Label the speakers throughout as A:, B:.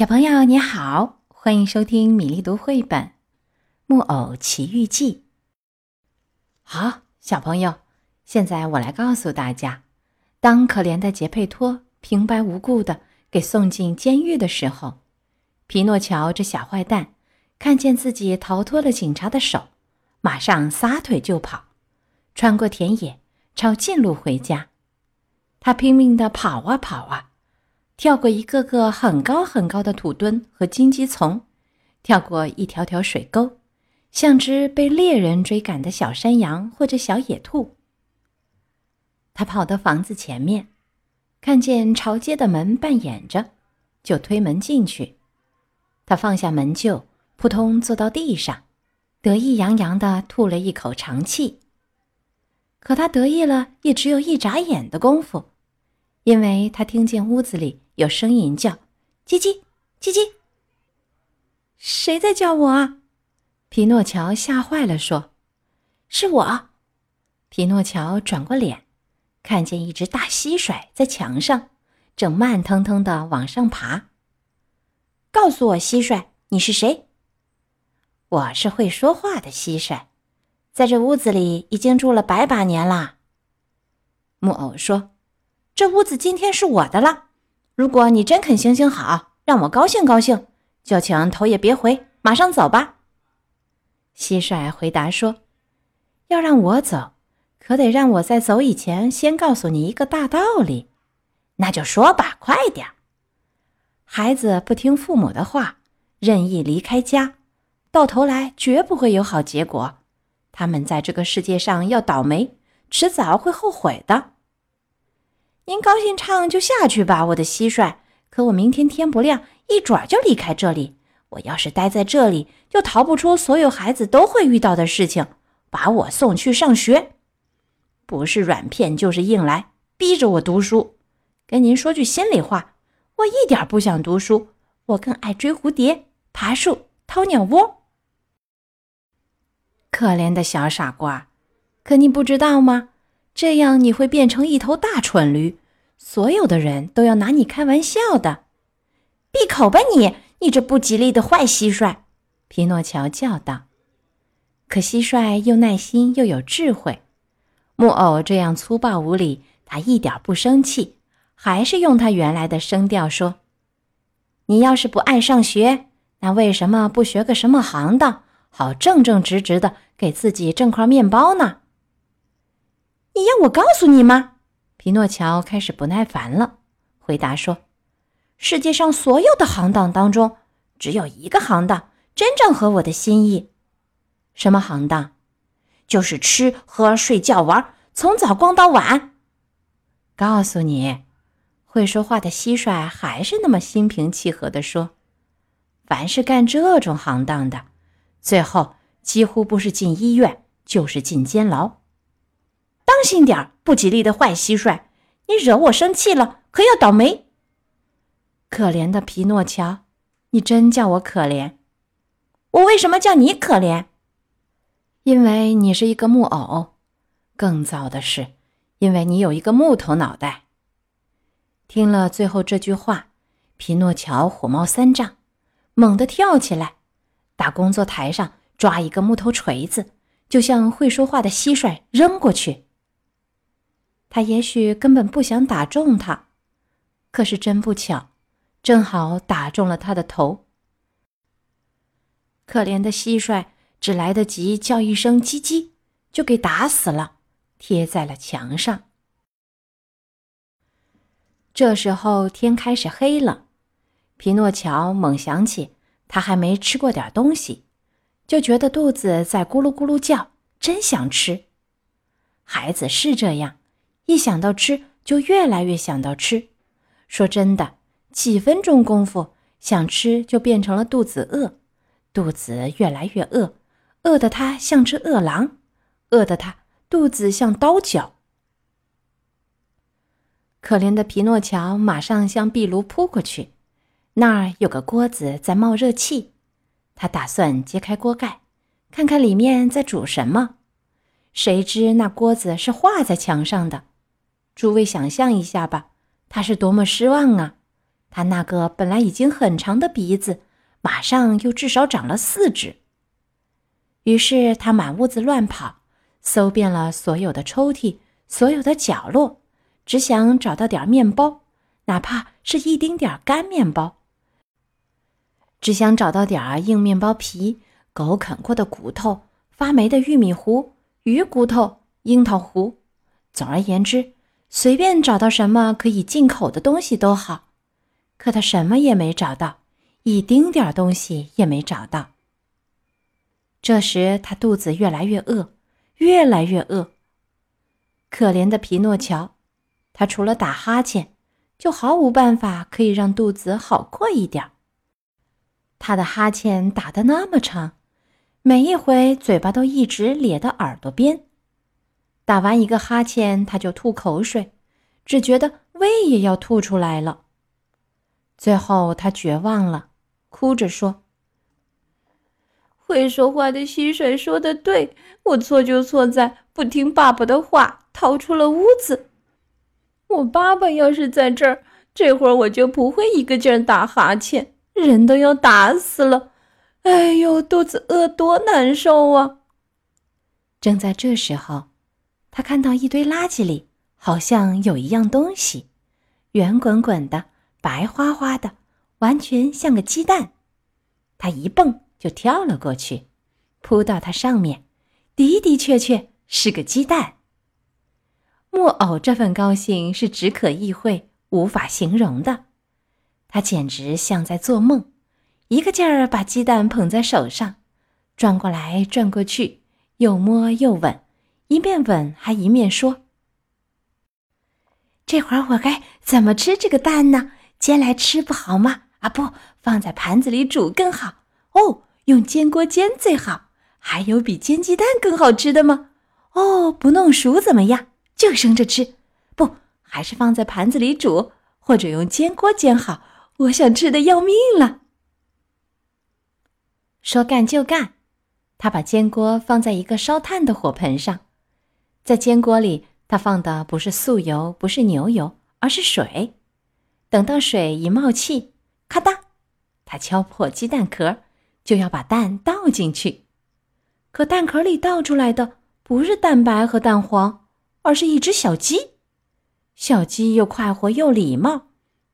A: 小朋友你好，欢迎收听米粒读绘本《木偶奇遇记》。好，小朋友，现在我来告诉大家，当可怜的杰佩托平白无故的给送进监狱的时候，皮诺乔这小坏蛋看见自己逃脱了警察的手，马上撒腿就跑，穿过田野，抄近路回家。他拼命的跑啊跑啊。跳过一个个很高很高的土墩和荆棘丛，跳过一条条水沟，像只被猎人追赶的小山羊或者小野兔。他跑到房子前面，看见朝街的门半掩着，就推门进去。他放下门臼，扑通坐到地上，得意洋洋地吐了一口长气。可他得意了，也只有一眨眼的功夫，因为他听见屋子里。有声音叫：“叽叽，叽叽。”谁在叫我啊？皮诺乔吓坏了，说：“是我。”皮诺乔转过脸，看见一只大蟋蟀在墙上，正慢腾腾的往上爬。告诉我，蟋蟀，你是谁？我是会说话的蟋蟀，在这屋子里已经住了百把年啦。木偶说：“这屋子今天是我的了。”如果你真肯行行好，让我高兴高兴，就请头也别回，马上走吧。蟋蟀回答说：“要让我走，可得让我在走以前先告诉你一个大道理。那就说吧，快点。孩子不听父母的话，任意离开家，到头来绝不会有好结果。他们在这个世界上要倒霉，迟早会后悔的。”您高兴唱就下去吧，我的蟋蟀。可我明天天不亮，一转就离开这里。我要是待在这里，就逃不出所有孩子都会遇到的事情，把我送去上学。不是软骗就是硬来，逼着我读书。跟您说句心里话，我一点不想读书，我更爱追蝴蝶、爬树、掏鸟窝。可怜的小傻瓜，可你不知道吗？这样你会变成一头大蠢驴。所有的人都要拿你开玩笑的，闭口吧你！你这不吉利的坏蟋蟀！皮诺乔叫道。可蟋蟀又耐心又有智慧，木偶这样粗暴无礼，他一点不生气，还是用他原来的声调说：“你要是不爱上学，那为什么不学个什么行当，好正正直直的给自己挣块面包呢？你要我告诉你吗？”皮诺乔开始不耐烦了，回答说：“世界上所有的行当当中，只有一个行当真正合我的心意。什么行当？就是吃喝睡觉玩，从早逛到晚。告诉你，会说话的蟋蟀还是那么心平气和地说：凡是干这种行当的，最后几乎不是进医院，就是进监牢。”当心点儿，不吉利的坏蟋蟀！你惹我生气了，可要倒霉。可怜的皮诺乔，你真叫我可怜。我为什么叫你可怜？因为你是一个木偶。更糟的是，因为你有一个木头脑袋。听了最后这句话，皮诺乔火冒三丈，猛地跳起来，打工作台上抓一个木头锤子，就向会说话的蟋蟀扔过去。他也许根本不想打中他，可是真不巧，正好打中了他的头。可怜的蟋蟀只来得及叫一声“叽叽”，就给打死了，贴在了墙上。这时候天开始黑了，皮诺乔猛想起他还没吃过点东西，就觉得肚子在咕噜咕噜叫，真想吃。孩子是这样。一想到吃，就越来越想到吃。说真的，几分钟功夫，想吃就变成了肚子饿，肚子越来越饿，饿得他像只饿狼，饿得他肚子像刀绞。可怜的皮诺乔马上向壁炉扑过去，那儿有个锅子在冒热气，他打算揭开锅盖，看看里面在煮什么。谁知那锅子是画在墙上的。诸位想象一下吧，他是多么失望啊！他那个本来已经很长的鼻子，马上又至少长了四只。于是他满屋子乱跑，搜遍了所有的抽屉、所有的角落，只想找到点面包，哪怕是一丁点干面包。只想找到点儿硬面包皮、狗啃过的骨头、发霉的玉米糊、鱼骨头、樱桃核。总而言之，随便找到什么可以进口的东西都好。可他什么也没找到，一丁点东西也没找到。这时他肚子越来越饿，越来越饿。可怜的皮诺乔，他除了打哈欠，就毫无办法可以让肚子好过一点儿。他的哈欠打得那么长，每一回嘴巴都一直咧到耳朵边。打完一个哈欠，他就吐口水，只觉得胃也要吐出来了。最后他绝望了，哭着说：“
B: 会说话的蟋蟀说的对，我错就错在不听爸爸的话，逃出了屋子。我爸爸要是在这儿，这会儿我就不会一个劲儿打哈欠。”人都要打死了，哎呦，肚子饿多难受啊！
A: 正在这时候，他看到一堆垃圾里好像有一样东西，圆滚滚的，白花花的，完全像个鸡蛋。他一蹦就跳了过去，扑到它上面，的的确确是个鸡蛋。木偶这份高兴是只可意会、无法形容的。他简直像在做梦，一个劲儿把鸡蛋捧在手上，转过来转过去，又摸又吻，一面吻还一面说：“这会儿我该怎么吃这个蛋呢？煎来吃不好吗？啊，不，放在盘子里煮更好。哦，用煎锅煎最好。还有比煎鸡蛋更好吃的吗？哦，不弄熟怎么样？就生着吃。不，还是放在盘子里煮，或者用煎锅煎好。”我想吃的要命了。说干就干，他把煎锅放在一个烧炭的火盆上，在煎锅里，他放的不是素油，不是牛油，而是水。等到水一冒气，咔嗒，他敲破鸡蛋壳，就要把蛋倒进去。可蛋壳里倒出来的不是蛋白和蛋黄，而是一只小鸡。小鸡又快活又礼貌，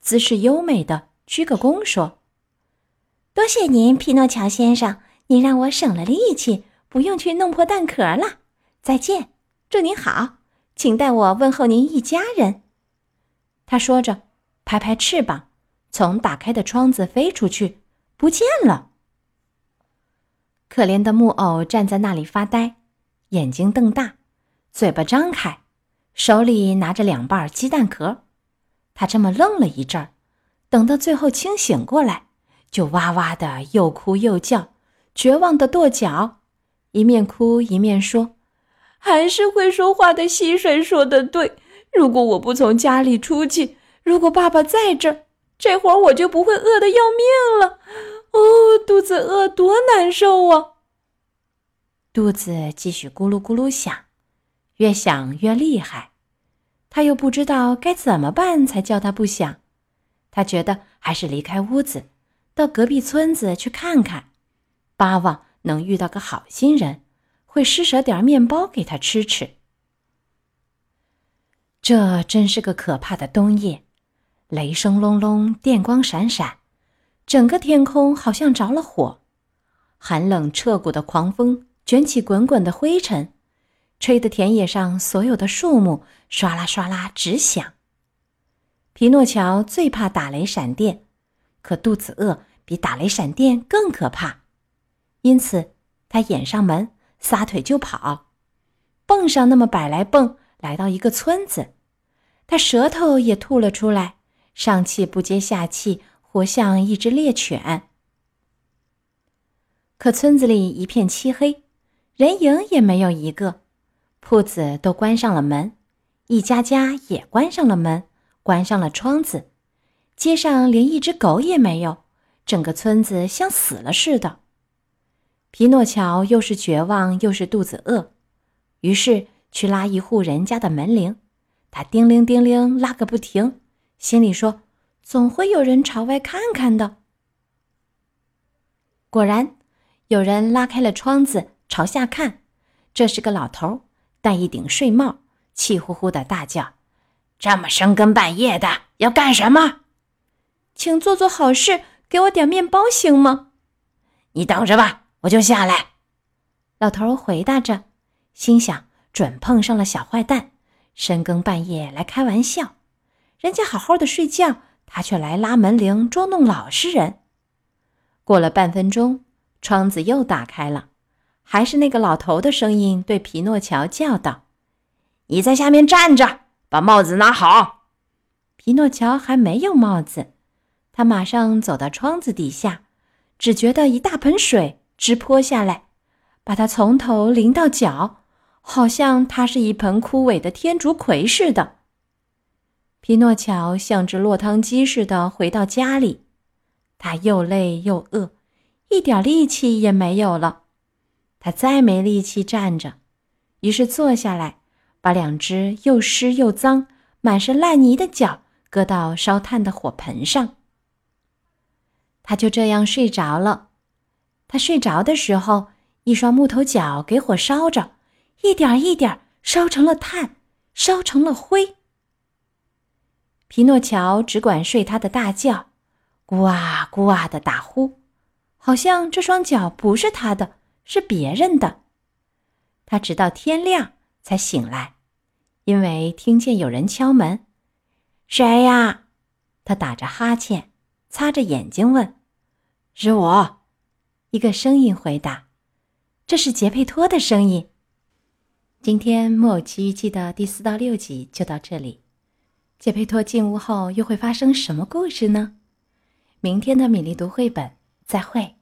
A: 姿势优美的。鞠个躬说：“多谢您，匹诺乔先生，您让我省了力气，不用去弄破蛋壳了。再见，祝您好，请代我问候您一家人。”他说着，拍拍翅膀，从打开的窗子飞出去，不见了。可怜的木偶站在那里发呆，眼睛瞪大，嘴巴张开，手里拿着两瓣鸡蛋壳。他这么愣了一阵儿。等到最后清醒过来，就哇哇的又哭又叫，绝望的跺脚，一面哭一面说：“
B: 还是会说话的蟋蟀说的对，如果我不从家里出去，如果爸爸在这儿，这会儿我就不会饿得要命了。哦，肚子饿多难受啊！”
A: 肚子继续咕噜咕噜响，越响越厉害，他又不知道该怎么办才叫他不响。他觉得还是离开屋子，到隔壁村子去看看，巴望能遇到个好心人，会施舍点面包给他吃吃。这真是个可怕的冬夜，雷声隆隆，电光闪闪，整个天空好像着了火，寒冷彻骨的狂风卷起滚滚的灰尘，吹得田野上所有的树木唰啦唰啦直响。皮诺乔最怕打雷闪电，可肚子饿比打雷闪电更可怕，因此他掩上门，撒腿就跑，蹦上那么百来蹦，来到一个村子，他舌头也吐了出来，上气不接下气，活像一只猎犬。可村子里一片漆黑，人影也没有一个，铺子都关上了门，一家家也关上了门。关上了窗子，街上连一只狗也没有，整个村子像死了似的。皮诺乔又是绝望又是肚子饿，于是去拉一户人家的门铃，他叮铃叮铃拉个不停，心里说：“
B: 总会有人朝外看看的。
A: 果然，有人拉开了窗子朝下看，这是个老头，戴一顶睡帽，气呼呼的大叫：“这么深更半夜的要干什么？
B: 请做做好事，给我点面包行吗？”
A: 你等着吧，我就下来。老头回答着，心想：准碰上了小坏蛋，深更半夜来开玩笑。人家好好的睡觉，他却来拉门铃捉弄老实人。过了半分钟，窗子又打开了，还是那个老头的声音对皮诺乔叫道：“你在下面站着，把帽子拿好。”皮诺乔还没有帽子，他马上走到窗子底下。只觉得一大盆水直泼下来，把他从头淋到脚，好像他是一盆枯萎的天竺葵似的。皮诺乔像只落汤鸡似的回到家里，他又累又饿，一点力气也没有了。他再没力气站着，于是坐下来，把两只又湿又脏、满是烂泥的脚搁到烧炭的火盆上。他就这样睡着了。他睡着的时候，一双木头脚给火烧着，一点一点烧成了炭，烧成了灰。皮诺乔只管睡他的大觉，咕啊咕啊的打呼，好像这双脚不是他的，是别人的。他直到天亮才醒来，因为听见有人敲门。谁呀？他打着哈欠，擦着眼睛问。是我，一个声音回答：“这是杰佩托的声音。”今天《木偶奇遇记》的第四到六集就到这里。杰佩托进屋后又会发生什么故事呢？明天的米粒读绘本，再会。